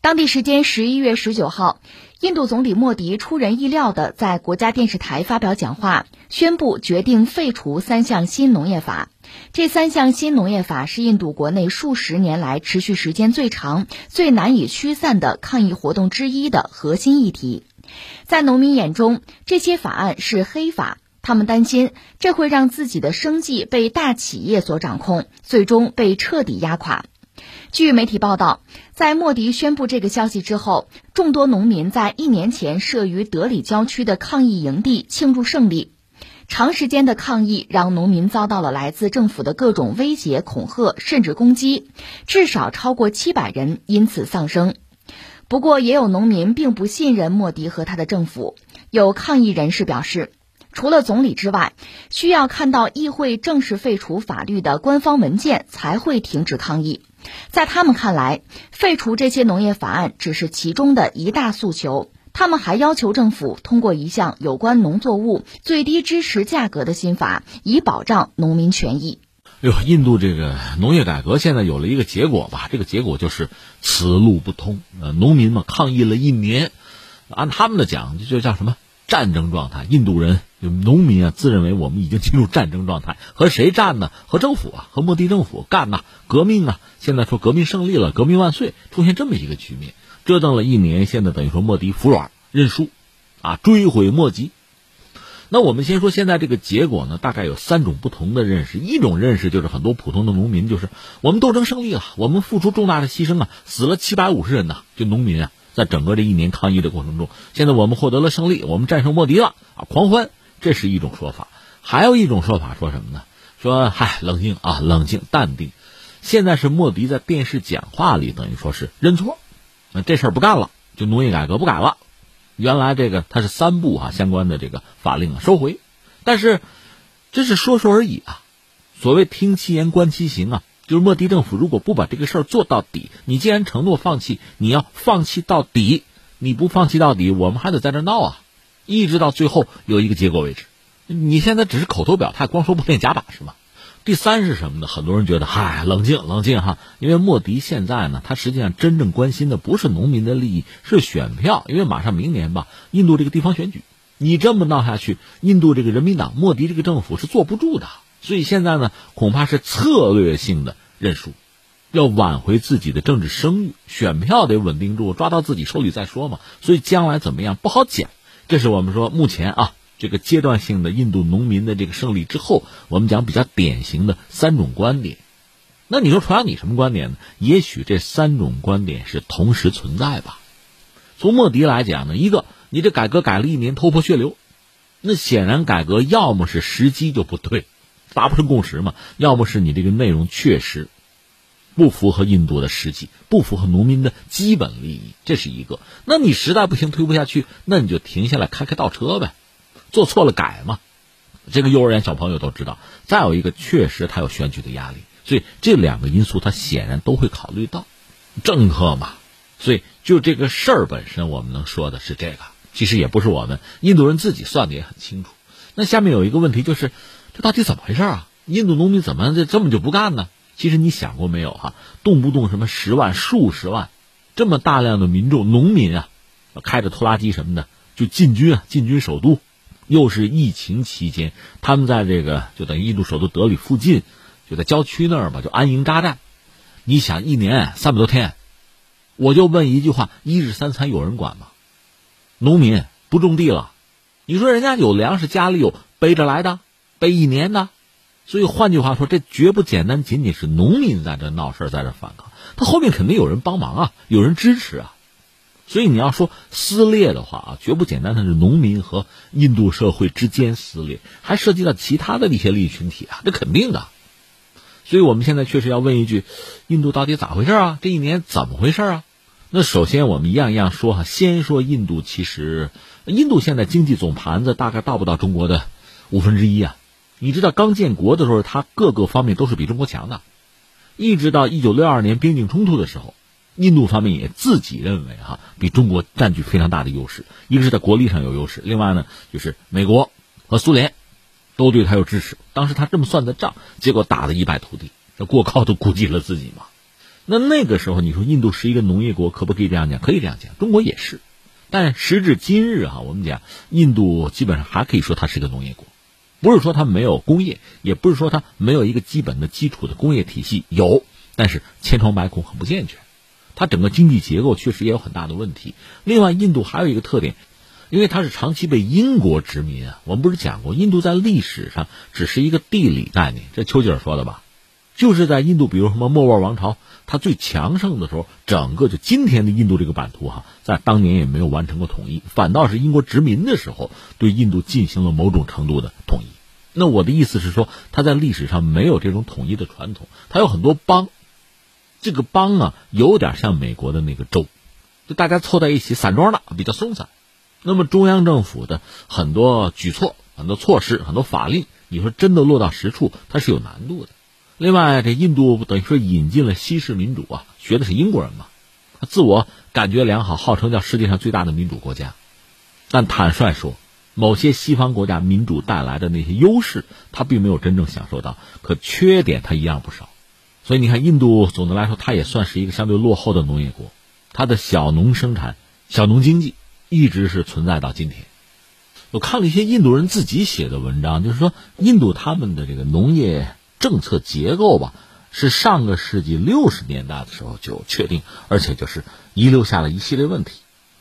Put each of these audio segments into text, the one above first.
当地时间十一月十九号，印度总理莫迪出人意料地在国家电视台发表讲话，宣布决定废除三项新农业法。这三项新农业法是印度国内数十年来持续时间最长、最难以驱散的抗议活动之一的核心议题。在农民眼中，这些法案是黑法，他们担心这会让自己的生计被大企业所掌控，最终被彻底压垮。据媒体报道，在莫迪宣布这个消息之后，众多农民在一年前设于德里郊区的抗议营地庆祝胜利。长时间的抗议让农民遭到了来自政府的各种威胁、恐吓，甚至攻击，至少超过七百人因此丧生。不过，也有农民并不信任莫迪和他的政府。有抗议人士表示，除了总理之外，需要看到议会正式废除法律的官方文件才会停止抗议。在他们看来，废除这些农业法案只是其中的一大诉求。他们还要求政府通过一项有关农作物最低支持价格的新法，以保障农民权益。哎哟，印度这个农业改革现在有了一个结果吧？这个结果就是此路不通。呃，农民们抗议了一年，按他们的讲，就叫什么战争状态。印度人农民啊，自认为我们已经进入战争状态，和谁战呢？和政府啊，和莫迪政府干呐，革命啊！现在说革命胜利了，革命万岁，出现这么一个局面。折腾了一年，现在等于说莫迪服软认输，啊，追悔莫及。那我们先说现在这个结果呢，大概有三种不同的认识。一种认识就是很多普通的农民，就是我们斗争胜利了，我们付出重大的牺牲啊，死了七百五十人呐，就农民啊，在整个这一年抗议的过程中，现在我们获得了胜利，我们战胜莫迪了啊，狂欢，这是一种说法。还有一种说法说什么呢？说嗨，冷静啊，冷静，淡定。现在是莫迪在电视讲话里等于说是认错。那这事儿不干了，就农业改革不改了。原来这个他是三部啊相关的这个法令啊收回，但是这是说说而已啊。所谓听其言观其行啊，就是莫迪政府如果不把这个事儿做到底，你既然承诺放弃，你要放弃到底。你不放弃到底，我们还得在这闹啊，一直到最后有一个结果为止。你现在只是口头表态，光说不练假把是吗？第三是什么呢？很多人觉得，嗨，冷静，冷静哈，因为莫迪现在呢，他实际上真正关心的不是农民的利益，是选票。因为马上明年吧，印度这个地方选举，你这么闹下去，印度这个人民党、莫迪这个政府是坐不住的。所以现在呢，恐怕是策略性的认输，要挽回自己的政治声誉，选票得稳定住，抓到自己手里再说嘛。所以将来怎么样不好讲。这是我们说目前啊。这个阶段性的印度农民的这个胜利之后，我们讲比较典型的三种观点。那你说传扬你什么观点呢？也许这三种观点是同时存在吧。从莫迪来讲呢，一个你这改革改了一年头破血流，那显然改革要么是时机就不对，达不成共识嘛；要么是你这个内容确实不符合印度的实际，不符合农民的基本利益，这是一个。那你实在不行推不下去，那你就停下来开开倒车呗。做错了改嘛，这个幼儿园小朋友都知道。再有一个，确实他有选举的压力，所以这两个因素他显然都会考虑到。政客嘛，所以就这个事儿本身，我们能说的是这个。其实也不是我们印度人自己算的也很清楚。那下面有一个问题就是，这到底怎么回事啊？印度农民怎么这这么就不干呢？其实你想过没有哈？动不动什么十万、数十万，这么大量的民众、农民啊，开着拖拉机什么的就进军啊，进军首都。又是疫情期间，他们在这个就等于印度首都德里附近，就在郊区那儿吧，就安营扎寨。你想，一年三百多天，我就问一句话：一日三餐有人管吗？农民不种地了，你说人家有粮食，家里有背着来的，背一年呢。所以换句话说，这绝不简单，仅仅是农民在这闹事，在这反抗，他后面肯定有人帮忙啊，有人支持啊。所以你要说撕裂的话啊，绝不简单的是农民和印度社会之间撕裂，还涉及到其他的一些利益群体啊，这肯定的。所以我们现在确实要问一句：印度到底咋回事啊？这一年怎么回事啊？那首先我们一样一样说哈，先说印度，其实印度现在经济总盘子大概到不到中国的五分之一啊。你知道刚建国的时候，它各个方面都是比中国强的，一直到一九六二年边境冲突的时候。印度方面也自己认为哈，比中国占据非常大的优势。一个是在国力上有优势，另外呢，就是美国和苏联都对他有支持。当时他这么算的账，结果打得一败涂地，这过高都估计了自己嘛。那那个时候你说印度是一个农业国，可不可以这样讲？可以这样讲，中国也是。但时至今日哈，我们讲印度基本上还可以说它是个农业国，不是说它没有工业，也不是说它没有一个基本的基础的工业体系，有，但是千疮百孔，很不健全。它整个经济结构确实也有很大的问题。另外，印度还有一个特点，因为它是长期被英国殖民啊。我们不是讲过，印度在历史上只是一个地理概念，这丘吉尔说的吧？就是在印度，比如什么莫卧儿王朝。它最强盛的时候，整个就今天的印度这个版图哈，在当年也没有完成过统一，反倒是英国殖民的时候对印度进行了某种程度的统一。那我的意思是说，它在历史上没有这种统一的传统，它有很多邦，这个邦啊，有点像美国的那个州，就大家凑在一起散装的，比较松散。那么中央政府的很多举措、很多措施、很多法令，你说真的落到实处，它是有难度的。另外，这印度等于说引进了西式民主啊，学的是英国人嘛，他自我感觉良好，号称叫世界上最大的民主国家。但坦率说，某些西方国家民主带来的那些优势，他并没有真正享受到，可缺点他一样不少。所以你看，印度总的来说，它也算是一个相对落后的农业国，它的小农生产、小农经济一直是存在到今天。我看了一些印度人自己写的文章，就是说印度他们的这个农业。政策结构吧，是上个世纪六十年代的时候就确定，而且就是遗留下了一系列问题。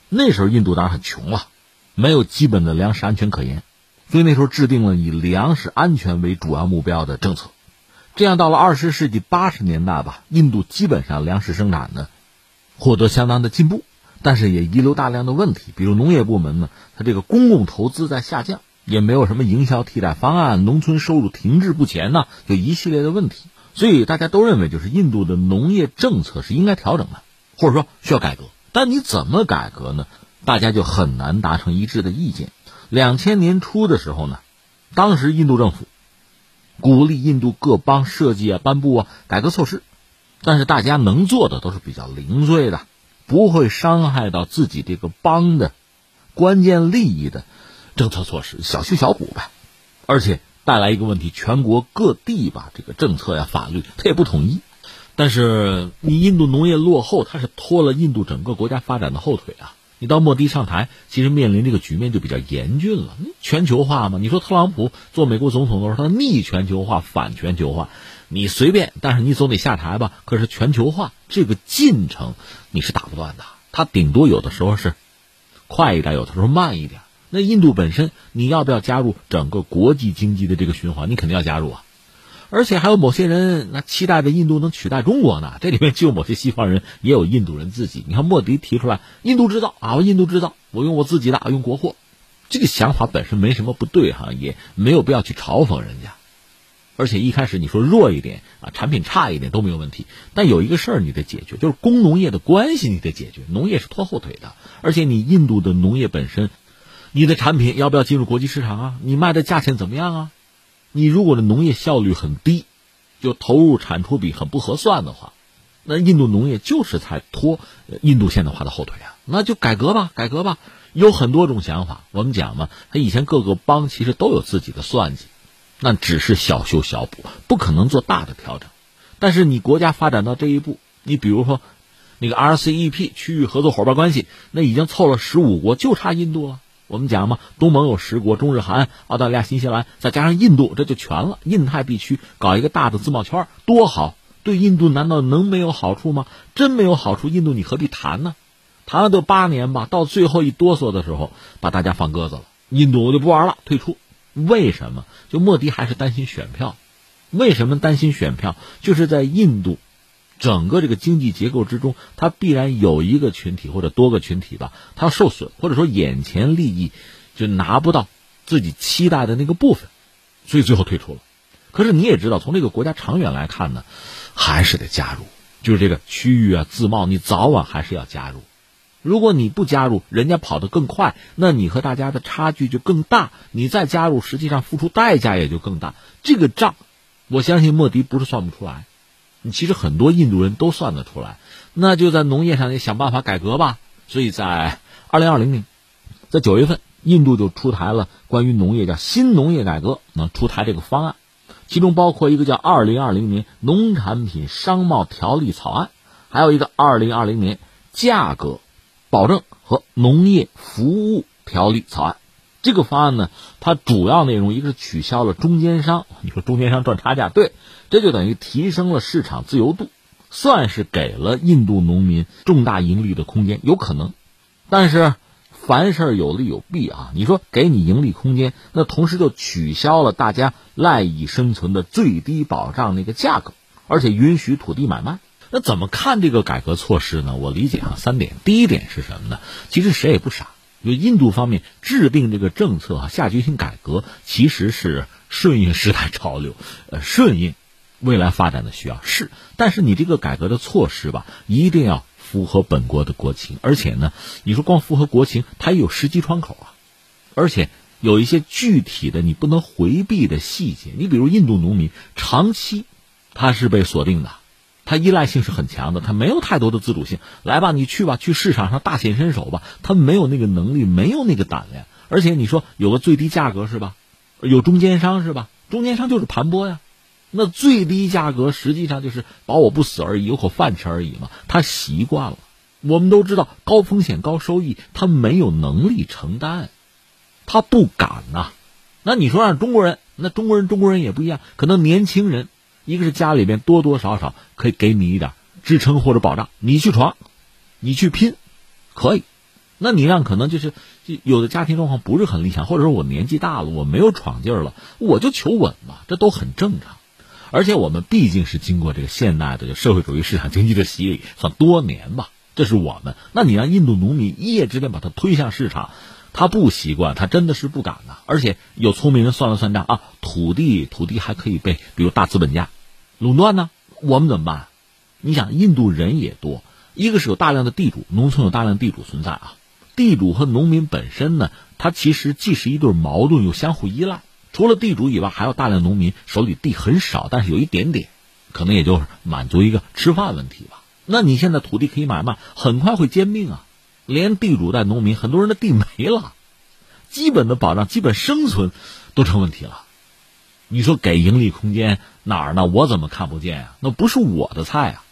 那时候印度当然很穷了，没有基本的粮食安全可言，所以那时候制定了以粮食安全为主要目标的政策。这样到了二十世纪八十年代吧，印度基本上粮食生产呢获得相当的进步，但是也遗留大量的问题，比如农业部门呢，它这个公共投资在下降。也没有什么营销替代方案，农村收入停滞不前呢，就一系列的问题，所以大家都认为，就是印度的农业政策是应该调整的，或者说需要改革。但你怎么改革呢？大家就很难达成一致的意见。两千年初的时候呢，当时印度政府鼓励印度各邦设计啊、颁布啊改革措施，但是大家能做的都是比较零碎的，不会伤害到自己这个邦的关键利益的。政策措施小修小补呗，而且带来一个问题：全国各地吧，这个政策呀、法律它也不统一。但是你印度农业落后，它是拖了印度整个国家发展的后腿啊。你到莫迪上台，其实面临这个局面就比较严峻了。全球化嘛，你说特朗普做美国总统的时候，他逆全球化、反全球化，你随便，但是你总得下台吧。可是全球化这个进程你是打不断的，他顶多有的时候是快一点，有的时候慢一点。那印度本身，你要不要加入整个国际经济的这个循环？你肯定要加入啊！而且还有某些人，那期待着印度能取代中国呢。这里面就有某些西方人，也有印度人自己。你看莫迪提出来“印度制造”啊，印度制造，我用我自己的，用国货，这个想法本身没什么不对哈，也没有必要去嘲讽人家。而且一开始你说弱一点啊，产品差一点都没有问题。但有一个事儿你得解决，就是工农业的关系你得解决。农业是拖后腿的，而且你印度的农业本身。你的产品要不要进入国际市场啊？你卖的价钱怎么样啊？你如果的农业效率很低，就投入产出比很不合算的话，那印度农业就是在拖印度现代化的后腿啊！那就改革吧，改革吧，有很多种想法。我们讲嘛，他以前各个邦其实都有自己的算计，那只是小修小补，不可能做大的调整。但是你国家发展到这一步，你比如说那个 RCEP 区域合作伙伴关系，那已经凑了十五国，就差印度了。我们讲嘛，东盟有十国，中日韩、澳大利亚、新西兰，再加上印度，这就全了。印太地区搞一个大的自贸圈，多好！对印度难道能没有好处吗？真没有好处，印度你何必谈呢？谈了都八年吧，到最后一哆嗦的时候，把大家放鸽子了。印度我就不玩了，退出。为什么？就莫迪还是担心选票。为什么担心选票？就是在印度。整个这个经济结构之中，它必然有一个群体或者多个群体吧，它受损，或者说眼前利益就拿不到自己期待的那个部分，所以最后退出了。可是你也知道，从这个国家长远来看呢，还是得加入，就是这个区域啊自贸，你早晚还是要加入。如果你不加入，人家跑得更快，那你和大家的差距就更大，你再加入，实际上付出代价也就更大。这个账，我相信莫迪不是算不出来。其实很多印度人都算得出来，那就在农业上也想办法改革吧。所以在二零二零年，在九月份，印度就出台了关于农业叫新农业改革，能出台这个方案，其中包括一个叫《二零二零年农产品商贸条例草案》，还有一个二零二零年价格保证和农业服务条例草案。这个方案呢，它主要内容一个是取消了中间商，你说中间商赚差价，对，这就等于提升了市场自由度，算是给了印度农民重大盈利的空间，有可能。但是凡事有利有弊啊，你说给你盈利空间，那同时就取消了大家赖以生存的最低保障那个价格，而且允许土地买卖。那怎么看这个改革措施呢？我理解啊，三点。第一点是什么呢？其实谁也不傻。就印度方面制定这个政策啊，下决心改革，其实是顺应时代潮流，呃，顺应未来发展的需要是。但是你这个改革的措施吧，一定要符合本国的国情，而且呢，你说光符合国情，它也有时机窗口啊，而且有一些具体的你不能回避的细节。你比如印度农民长期他是被锁定的。他依赖性是很强的，他没有太多的自主性。来吧，你去吧，去市场上大显身手吧。他没有那个能力，没有那个胆量。而且你说有个最低价格是吧？有中间商是吧？中间商就是盘剥呀。那最低价格实际上就是保我不死而已，有口饭吃而已嘛。他习惯了。我们都知道高风险高收益，他没有能力承担，他不敢呐。那你说让中国人，那中国人中国人也不一样，可能年轻人。一个是家里边多多少少可以给你一点支撑或者保障，你去闯，你去拼，可以。那你让可能就是有的家庭状况不是很理想，或者说我年纪大了，我没有闯劲儿了，我就求稳嘛，这都很正常。而且我们毕竟是经过这个现代的社会主义市场经济的洗礼，算多年吧，这是我们。那你让印度农民一夜之间把它推向市场？他不习惯，他真的是不敢呐。而且有聪明人算了算账啊，土地土地还可以被比如大资本家。垄断呢？我们怎么办？你想，印度人也多，一个是有大量的地主，农村有大量地主存在啊。地主和农民本身呢，他其实既是一对矛盾，又相互依赖。除了地主以外，还有大量农民手里地很少，但是有一点点，可能也就是满足一个吃饭问题吧。那你现在土地可以买卖，很快会兼并啊，连地主带农民，很多人的地没了，基本的保障、基本生存都成问题了。你说给盈利空间哪儿呢？我怎么看不见啊？那不是我的菜啊，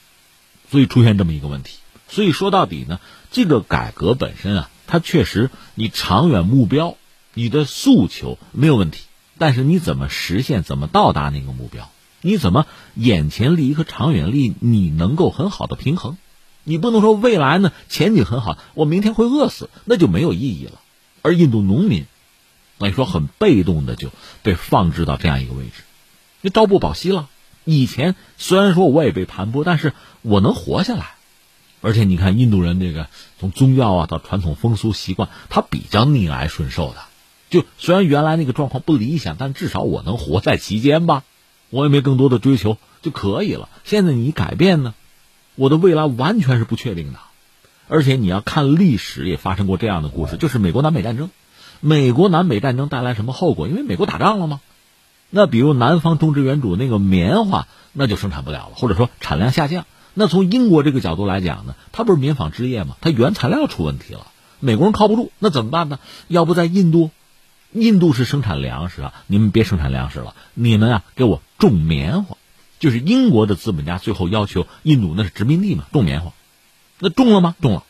所以出现这么一个问题。所以说到底呢，这个改革本身啊，它确实你长远目标、你的诉求没有问题，但是你怎么实现、怎么到达那个目标？你怎么眼前利益和长远利益你能够很好的平衡？你不能说未来呢前景很好，我明天会饿死，那就没有意义了。而印度农民。那你说很被动的就被放置到这样一个位置，那朝不保夕了。以前虽然说我也被盘剥，但是我能活下来。而且你看印度人这个从宗教啊到传统风俗习惯，他比较逆来顺受的。就虽然原来那个状况不理想，但至少我能活在其间吧。我也没更多的追求就可以了。现在你改变呢，我的未来完全是不确定的。而且你要看历史也发生过这样的故事，就是美国南北战争。美国南北战争带来什么后果？因为美国打仗了吗？那比如南方种植园主那个棉花，那就生产不了了，或者说产量下降。那从英国这个角度来讲呢，它不是棉纺织业吗？它原材料出问题了，美国人靠不住，那怎么办呢？要不在印度，印度是生产粮食啊，你们别生产粮食了，你们啊给我种棉花。就是英国的资本家最后要求印度那是殖民地嘛，种棉花，那种了吗？种了。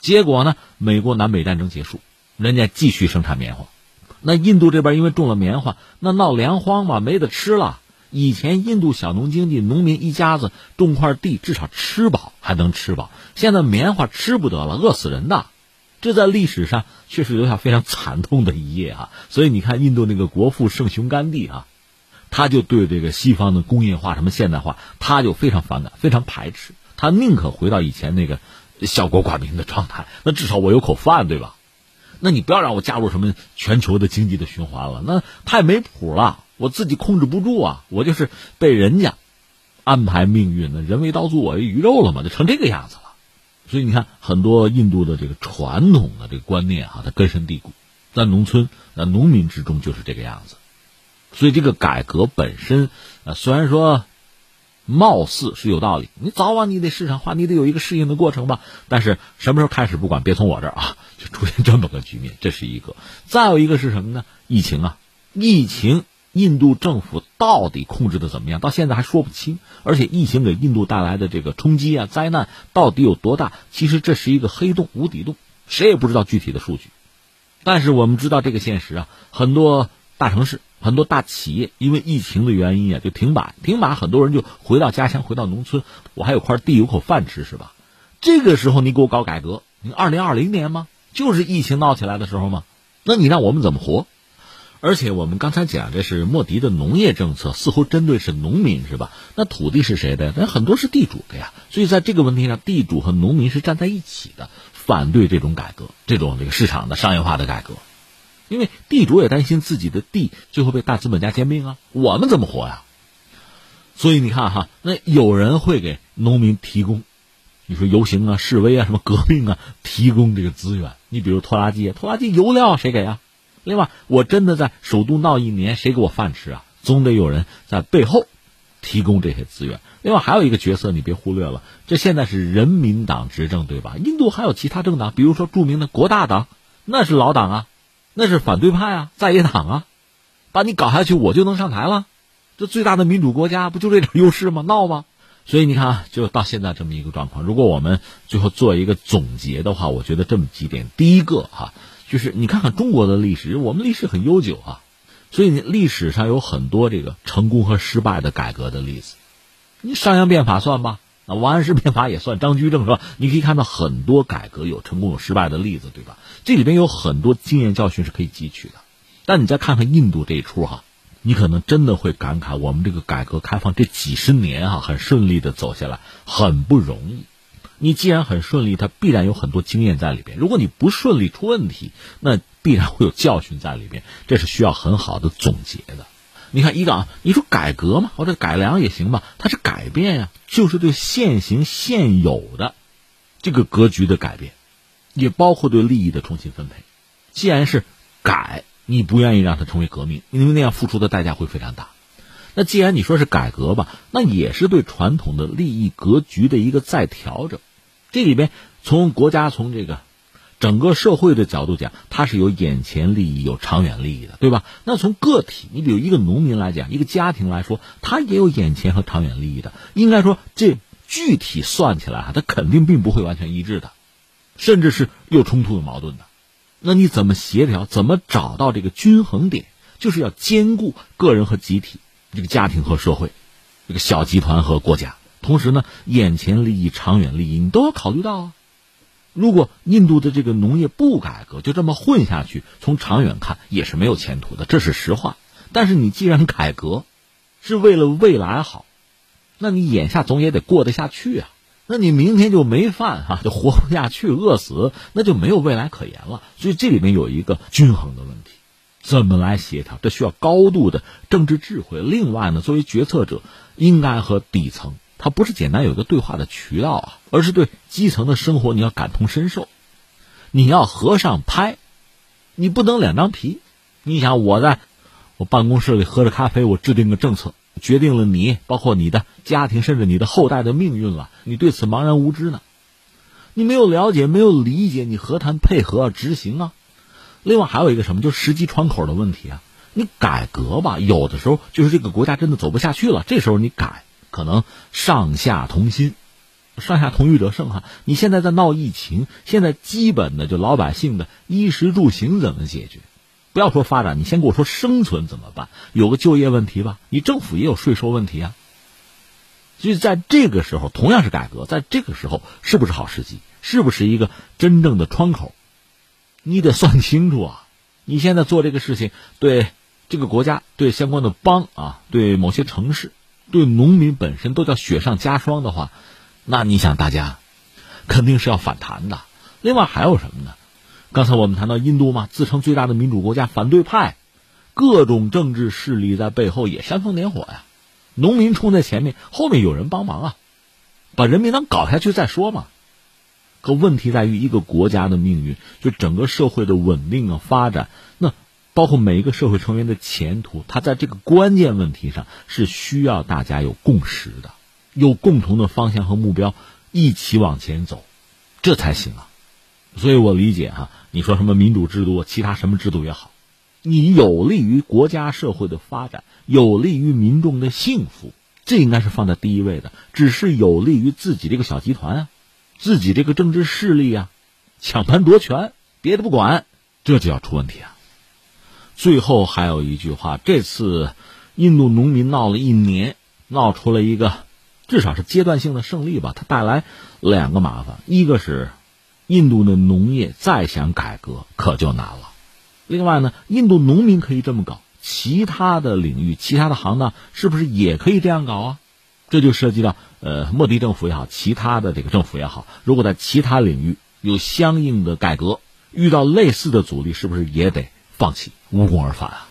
结果呢，美国南北战争结束。人家继续生产棉花，那印度这边因为种了棉花，那闹粮荒嘛，没得吃了。以前印度小农经济，农民一家子种块地，至少吃饱还能吃饱。现在棉花吃不得了，饿死人的。这在历史上确实留下非常惨痛的一页啊。所以你看，印度那个国父圣雄甘地啊，他就对这个西方的工业化、什么现代化，他就非常反感，非常排斥。他宁可回到以前那个小国寡民的状态，那至少我有口饭，对吧？那你不要让我加入什么全球的经济的循环了，那太没谱了，我自己控制不住啊，我就是被人家安排命运的，人为刀俎我为鱼肉了嘛，就成这个样子。所以你看，很多印度的这个传统的这个观念啊，它根深蒂固，在农村、在农民之中就是这个样子。所以这个改革本身，呃，虽然说。貌似是有道理，你早晚你得市场化，你得有一个适应的过程吧。但是什么时候开始不管，别从我这儿啊，就出现这么个局面，这是一个。再有一个是什么呢？疫情啊，疫情印度政府到底控制的怎么样？到现在还说不清。而且疫情给印度带来的这个冲击啊、灾难到底有多大？其实这是一个黑洞、无底洞，谁也不知道具体的数据。但是我们知道这个现实啊，很多大城市、很多大企业因为疫情的原因啊，就停摆。停摆，很多人就回到家乡，回到农村。我还有块地，有口饭吃，是吧？这个时候你给我搞改革，你二零二零年吗？就是疫情闹起来的时候吗？那你让我们怎么活？而且我们刚才讲，这是莫迪的农业政策，似乎针对是农民，是吧？那土地是谁的？那很多是地主的呀。所以在这个问题上，地主和农民是站在一起的，反对这种改革，这种这个市场的商业化的改革。因为地主也担心自己的地最后被大资本家兼并啊，我们怎么活呀？所以你看哈，那有人会给农民提供，你说游行啊、示威啊、什么革命啊，提供这个资源。你比如拖拉机，拖拉机油料谁给啊？另外，我真的在首都闹一年，谁给我饭吃啊？总得有人在背后提供这些资源。另外，还有一个角色你别忽略了，这现在是人民党执政，对吧？印度还有其他政党，比如说著名的国大党，那是老党啊，那是反对派啊，在野党啊，把你搞下去，我就能上台了。这最大的民主国家不就这点优势吗？闹吗？所以你看啊，就到现在这么一个状况。如果我们最后做一个总结的话，我觉得这么几点：第一个哈。就是你看看中国的历史，我们历史很悠久啊，所以历史上有很多这个成功和失败的改革的例子。你商鞅变法算吧，那王安石变法也算，张居正是吧？你可以看到很多改革有成功有失败的例子，对吧？这里边有很多经验教训是可以汲取的。但你再看看印度这一出哈，你可能真的会感慨，我们这个改革开放这几十年哈，很顺利的走下来，很不容易。你既然很顺利，它必然有很多经验在里边。如果你不顺利出问题，那必然会有教训在里边，这是需要很好的总结的。你看，一个啊，你说改革嘛，或者改良也行吧，它是改变呀，就是对现行现有的这个格局的改变，也包括对利益的重新分配。既然是改，你不愿意让它成为革命，因为那样付出的代价会非常大。那既然你说是改革吧，那也是对传统的利益格局的一个再调整。这里边从国家从这个整个社会的角度讲，它是有眼前利益、有长远利益的，对吧？那从个体，你比如一个农民来讲，一个家庭来说，他也有眼前和长远利益的。应该说，这具体算起来啊，它肯定并不会完全一致的，甚至是有冲突、有矛盾的。那你怎么协调？怎么找到这个均衡点？就是要兼顾个人和集体，这个家庭和社会，这个小集团和国家。同时呢，眼前利益、长远利益你都要考虑到啊。如果印度的这个农业不改革，就这么混下去，从长远看也是没有前途的，这是实话。但是你既然改革，是为了未来好，那你眼下总也得过得下去啊。那你明天就没饭哈，就活不下去，饿死，那就没有未来可言了。所以这里面有一个均衡的问题，怎么来协调？这需要高度的政治智慧。另外呢，作为决策者，应该和底层。它不是简单有一个对话的渠道啊，而是对基层的生活你要感同身受，你要和尚拍，你不能两张皮。你想我在我办公室里喝着咖啡，我制定个政策，决定了你包括你的家庭甚至你的后代的命运了，你对此茫然无知呢？你没有了解，没有理解，你何谈配合执行啊？另外还有一个什么，就是时机窗口的问题啊。你改革吧，有的时候就是这个国家真的走不下去了，这时候你改。可能上下同心，上下同欲者胜哈。你现在在闹疫情，现在基本的就老百姓的衣食住行怎么解决？不要说发展，你先给我说生存怎么办？有个就业问题吧，你政府也有税收问题啊。所以在这个时候，同样是改革，在这个时候是不是好时机？是不是一个真正的窗口？你得算清楚啊！你现在做这个事情，对这个国家、对相关的邦啊、对某些城市。对农民本身都叫雪上加霜的话，那你想大家肯定是要反弹的。另外还有什么呢？刚才我们谈到印度嘛，自称最大的民主国家，反对派各种政治势力在背后也煽风点火呀。农民冲在前面，后面有人帮忙啊，把人民党搞下去再说嘛。可问题在于一个国家的命运，就整个社会的稳定啊发展那。包括每一个社会成员的前途，他在这个关键问题上是需要大家有共识的，有共同的方向和目标，一起往前走，这才行啊。所以我理解哈，你说什么民主制度，其他什么制度也好，你有利于国家社会的发展，有利于民众的幸福，这应该是放在第一位的。只是有利于自己这个小集团啊，自己这个政治势力啊，抢盘夺权，别的不管，这就要出问题啊。最后还有一句话，这次印度农民闹了一年，闹出了一个至少是阶段性的胜利吧。它带来两个麻烦，一个是印度的农业再想改革可就难了。另外呢，印度农民可以这么搞，其他的领域、其他的行当是不是也可以这样搞啊？这就涉及到呃，莫迪政府也好，其他的这个政府也好，如果在其他领域有相应的改革，遇到类似的阻力，是不是也得？放弃，无功而返啊！